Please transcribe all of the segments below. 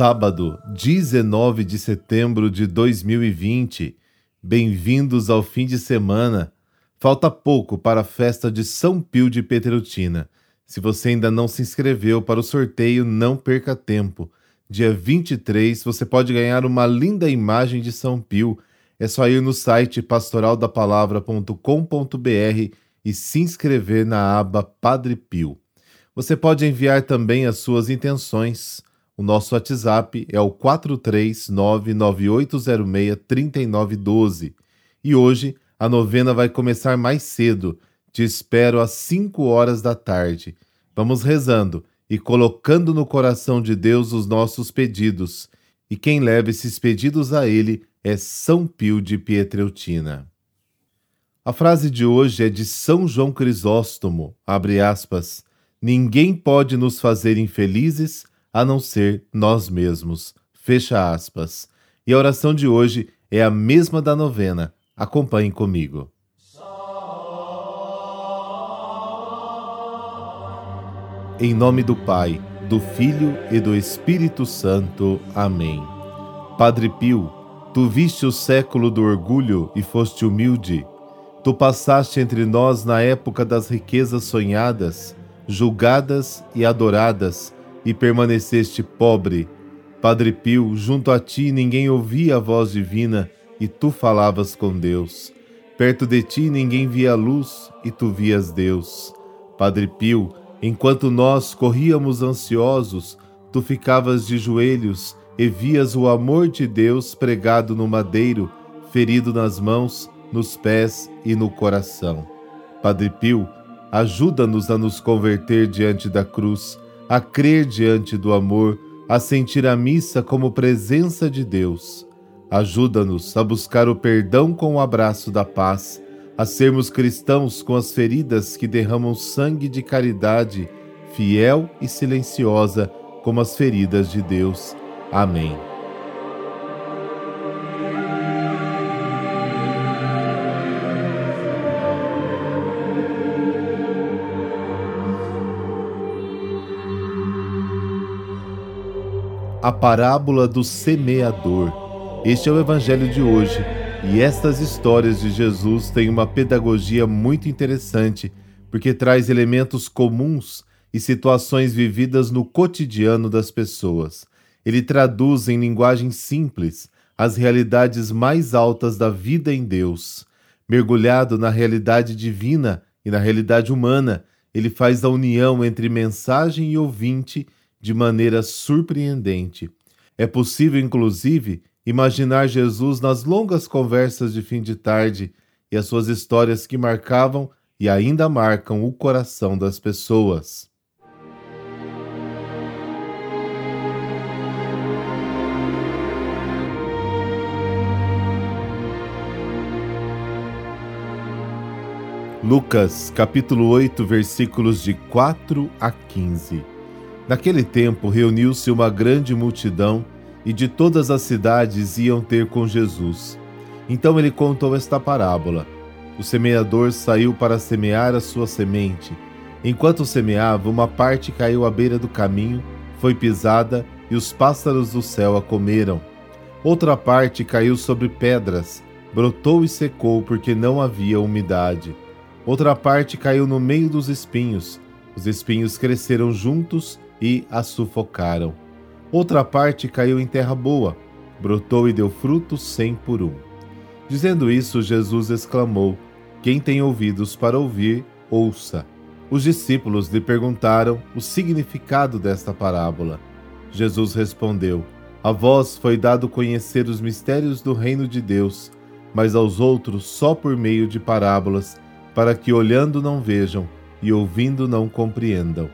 Sábado, 19 de setembro de 2020. Bem-vindos ao fim de semana. Falta pouco para a festa de São Pio de Petrutina. Se você ainda não se inscreveu para o sorteio, não perca tempo. Dia 23 você pode ganhar uma linda imagem de São Pio. É só ir no site pastoraldapalavra.com.br e se inscrever na aba Padre Pio. Você pode enviar também as suas intenções. O nosso WhatsApp é o 43998063912. E hoje a novena vai começar mais cedo. Te espero às 5 horas da tarde. Vamos rezando e colocando no coração de Deus os nossos pedidos. E quem leva esses pedidos a Ele é São Pio de Pietreutina. A frase de hoje é de São João Crisóstomo, abre aspas, Ninguém pode nos fazer infelizes a não ser nós mesmos. Fecha aspas. E a oração de hoje é a mesma da novena. Acompanhe comigo. Em nome do Pai, do Filho e do Espírito Santo. Amém. Padre Pio, tu viste o século do orgulho e foste humilde. Tu passaste entre nós na época das riquezas sonhadas julgadas e adoradas, e permaneceste pobre. Padre Pio, junto a ti ninguém ouvia a voz divina, e tu falavas com Deus. Perto de ti ninguém via a luz, e tu vias Deus. Padre Pio, enquanto nós corríamos ansiosos, tu ficavas de joelhos e vias o amor de Deus pregado no madeiro, ferido nas mãos, nos pés e no coração. Padre Pio, Ajuda-nos a nos converter diante da cruz, a crer diante do amor, a sentir a missa como presença de Deus. Ajuda-nos a buscar o perdão com o abraço da paz, a sermos cristãos com as feridas que derramam sangue de caridade, fiel e silenciosa como as feridas de Deus. Amém. A parábola do semeador. Este é o evangelho de hoje, e estas histórias de Jesus têm uma pedagogia muito interessante, porque traz elementos comuns e situações vividas no cotidiano das pessoas. Ele traduz em linguagem simples as realidades mais altas da vida em Deus. Mergulhado na realidade divina e na realidade humana, ele faz a união entre mensagem e ouvinte de maneira surpreendente. É possível, inclusive, imaginar Jesus nas longas conversas de fim de tarde e as suas histórias que marcavam e ainda marcam o coração das pessoas. Lucas, capítulo 8, versículos de 4 a 15. Naquele tempo reuniu-se uma grande multidão e de todas as cidades iam ter com Jesus. Então ele contou esta parábola: O semeador saiu para semear a sua semente. Enquanto semeava, uma parte caiu à beira do caminho, foi pisada e os pássaros do céu a comeram. Outra parte caiu sobre pedras, brotou e secou porque não havia umidade. Outra parte caiu no meio dos espinhos. Os espinhos cresceram juntos e a sufocaram. Outra parte caiu em terra boa, brotou e deu frutos cem por um. Dizendo isso, Jesus exclamou: Quem tem ouvidos para ouvir, ouça. Os discípulos lhe perguntaram o significado desta parábola. Jesus respondeu: A vós foi dado conhecer os mistérios do reino de Deus, mas aos outros só por meio de parábolas, para que olhando não vejam e ouvindo não compreendam.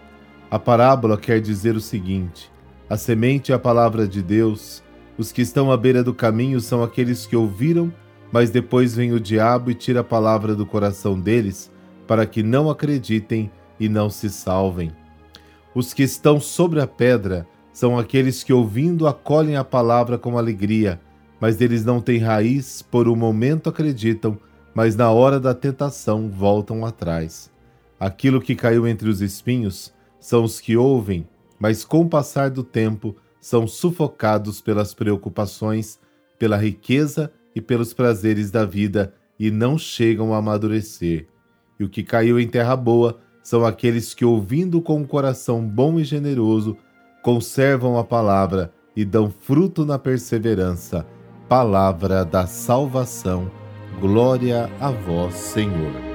A parábola quer dizer o seguinte: a semente é a palavra de Deus. Os que estão à beira do caminho são aqueles que ouviram, mas depois vem o diabo e tira a palavra do coração deles, para que não acreditem e não se salvem. Os que estão sobre a pedra são aqueles que, ouvindo, acolhem a palavra com alegria, mas eles não têm raiz, por um momento acreditam, mas na hora da tentação voltam atrás. Aquilo que caiu entre os espinhos são os que ouvem, mas com o passar do tempo são sufocados pelas preocupações, pela riqueza e pelos prazeres da vida e não chegam a amadurecer. E o que caiu em terra boa são aqueles que, ouvindo com um coração bom e generoso, conservam a palavra e dão fruto na perseverança. Palavra da salvação. Glória a vós, Senhor.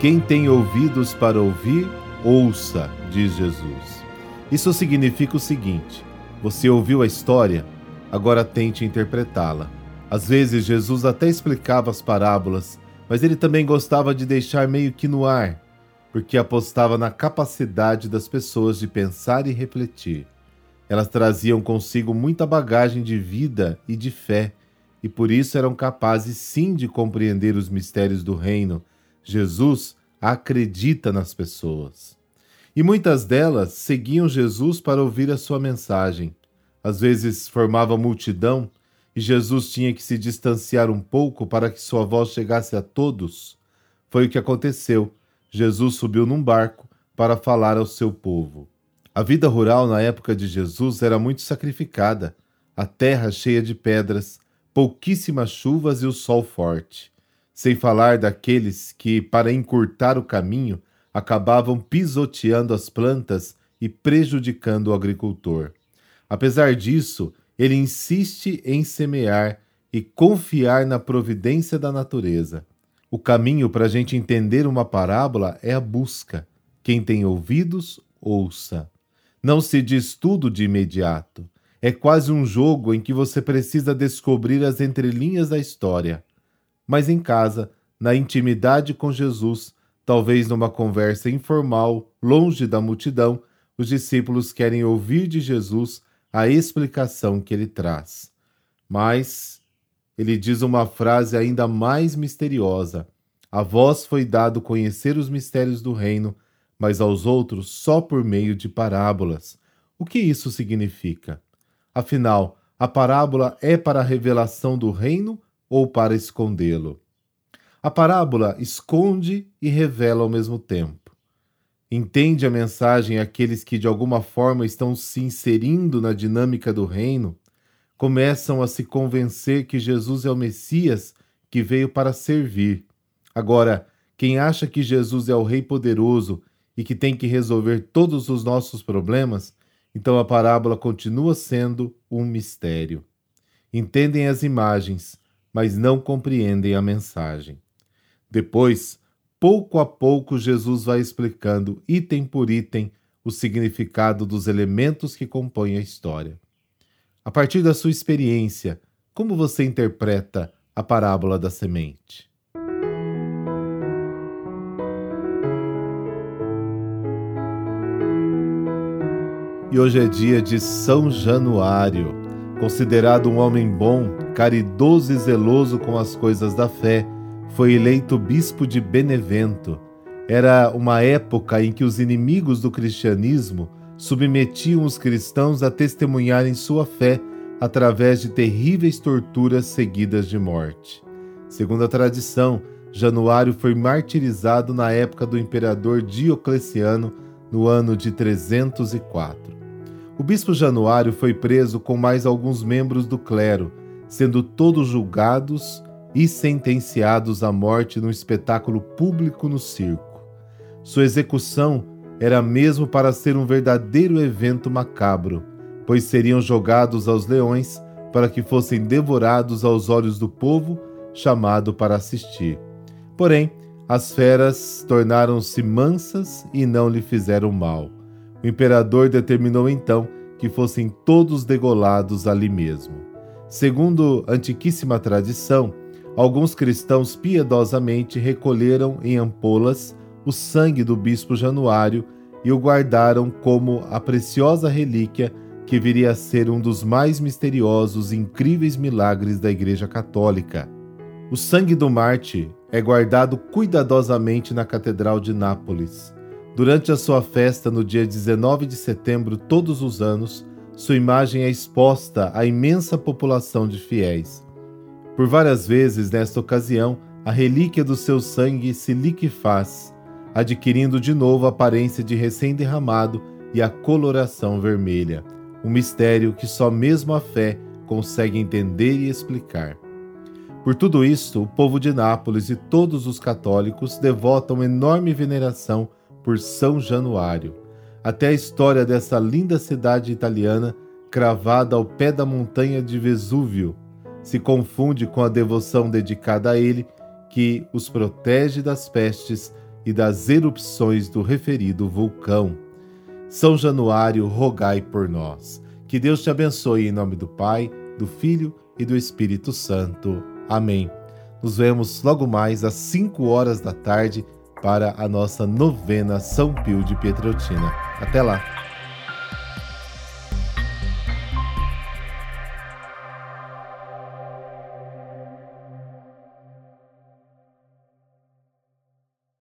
Quem tem ouvidos para ouvir, ouça, diz Jesus. Isso significa o seguinte: você ouviu a história, agora tente interpretá-la. Às vezes, Jesus até explicava as parábolas, mas ele também gostava de deixar meio que no ar, porque apostava na capacidade das pessoas de pensar e refletir. Elas traziam consigo muita bagagem de vida e de fé, e por isso eram capazes sim de compreender os mistérios do reino. Jesus acredita nas pessoas. E muitas delas seguiam Jesus para ouvir a sua mensagem. Às vezes formava multidão e Jesus tinha que se distanciar um pouco para que sua voz chegasse a todos. Foi o que aconteceu. Jesus subiu num barco para falar ao seu povo. A vida rural na época de Jesus era muito sacrificada, a terra cheia de pedras, pouquíssimas chuvas e o sol forte. Sem falar daqueles que, para encurtar o caminho, acabavam pisoteando as plantas e prejudicando o agricultor. Apesar disso, ele insiste em semear e confiar na providência da natureza. O caminho para a gente entender uma parábola é a busca. Quem tem ouvidos, ouça. Não se diz tudo de imediato. É quase um jogo em que você precisa descobrir as entrelinhas da história. Mas em casa, na intimidade com Jesus, Talvez numa conversa informal, longe da multidão, os discípulos querem ouvir de Jesus a explicação que ele traz. Mas ele diz uma frase ainda mais misteriosa: A vós foi dado conhecer os mistérios do reino, mas aos outros só por meio de parábolas. O que isso significa? Afinal, a parábola é para a revelação do reino ou para escondê-lo? A parábola esconde e revela ao mesmo tempo. Entende a mensagem aqueles que de alguma forma estão se inserindo na dinâmica do reino, começam a se convencer que Jesus é o Messias que veio para servir. Agora, quem acha que Jesus é o Rei poderoso e que tem que resolver todos os nossos problemas, então a parábola continua sendo um mistério. Entendem as imagens, mas não compreendem a mensagem. Depois, pouco a pouco, Jesus vai explicando, item por item, o significado dos elementos que compõem a história. A partir da sua experiência, como você interpreta a parábola da semente? E hoje é dia de São Januário, considerado um homem bom, caridoso e zeloso com as coisas da fé foi eleito bispo de Benevento. Era uma época em que os inimigos do cristianismo submetiam os cristãos a testemunharem sua fé através de terríveis torturas seguidas de morte. Segundo a tradição, Januário foi martirizado na época do imperador Diocleciano, no ano de 304. O bispo Januário foi preso com mais alguns membros do clero, sendo todos julgados e sentenciados à morte num espetáculo público no circo. Sua execução era mesmo para ser um verdadeiro evento macabro, pois seriam jogados aos leões para que fossem devorados aos olhos do povo chamado para assistir. Porém, as feras tornaram-se mansas e não lhe fizeram mal. O imperador determinou então que fossem todos degolados ali mesmo. Segundo antiquíssima tradição, alguns cristãos piedosamente recolheram em ampolas o sangue do bispo Januário e o guardaram como a preciosa relíquia que viria a ser um dos mais misteriosos e incríveis milagres da Igreja Católica. O sangue do Marte é guardado cuidadosamente na Catedral de Nápoles. Durante a sua festa no dia 19 de setembro, todos os anos, sua imagem é exposta à imensa população de fiéis. Por várias vezes, nesta ocasião, a relíquia do seu sangue se liquefaz, adquirindo de novo a aparência de recém-derramado e a coloração vermelha, um mistério que só mesmo a fé consegue entender e explicar. Por tudo isto, o povo de Nápoles e todos os católicos devotam enorme veneração por São Januário. Até a história dessa linda cidade italiana, cravada ao pé da montanha de Vesúvio, se confunde com a devoção dedicada a ele, que os protege das pestes e das erupções do referido vulcão. São Januário, rogai por nós. Que Deus te abençoe em nome do Pai, do Filho e do Espírito Santo. Amém. Nos vemos logo mais às 5 horas da tarde para a nossa novena São Pio de Pietreutina. Até lá!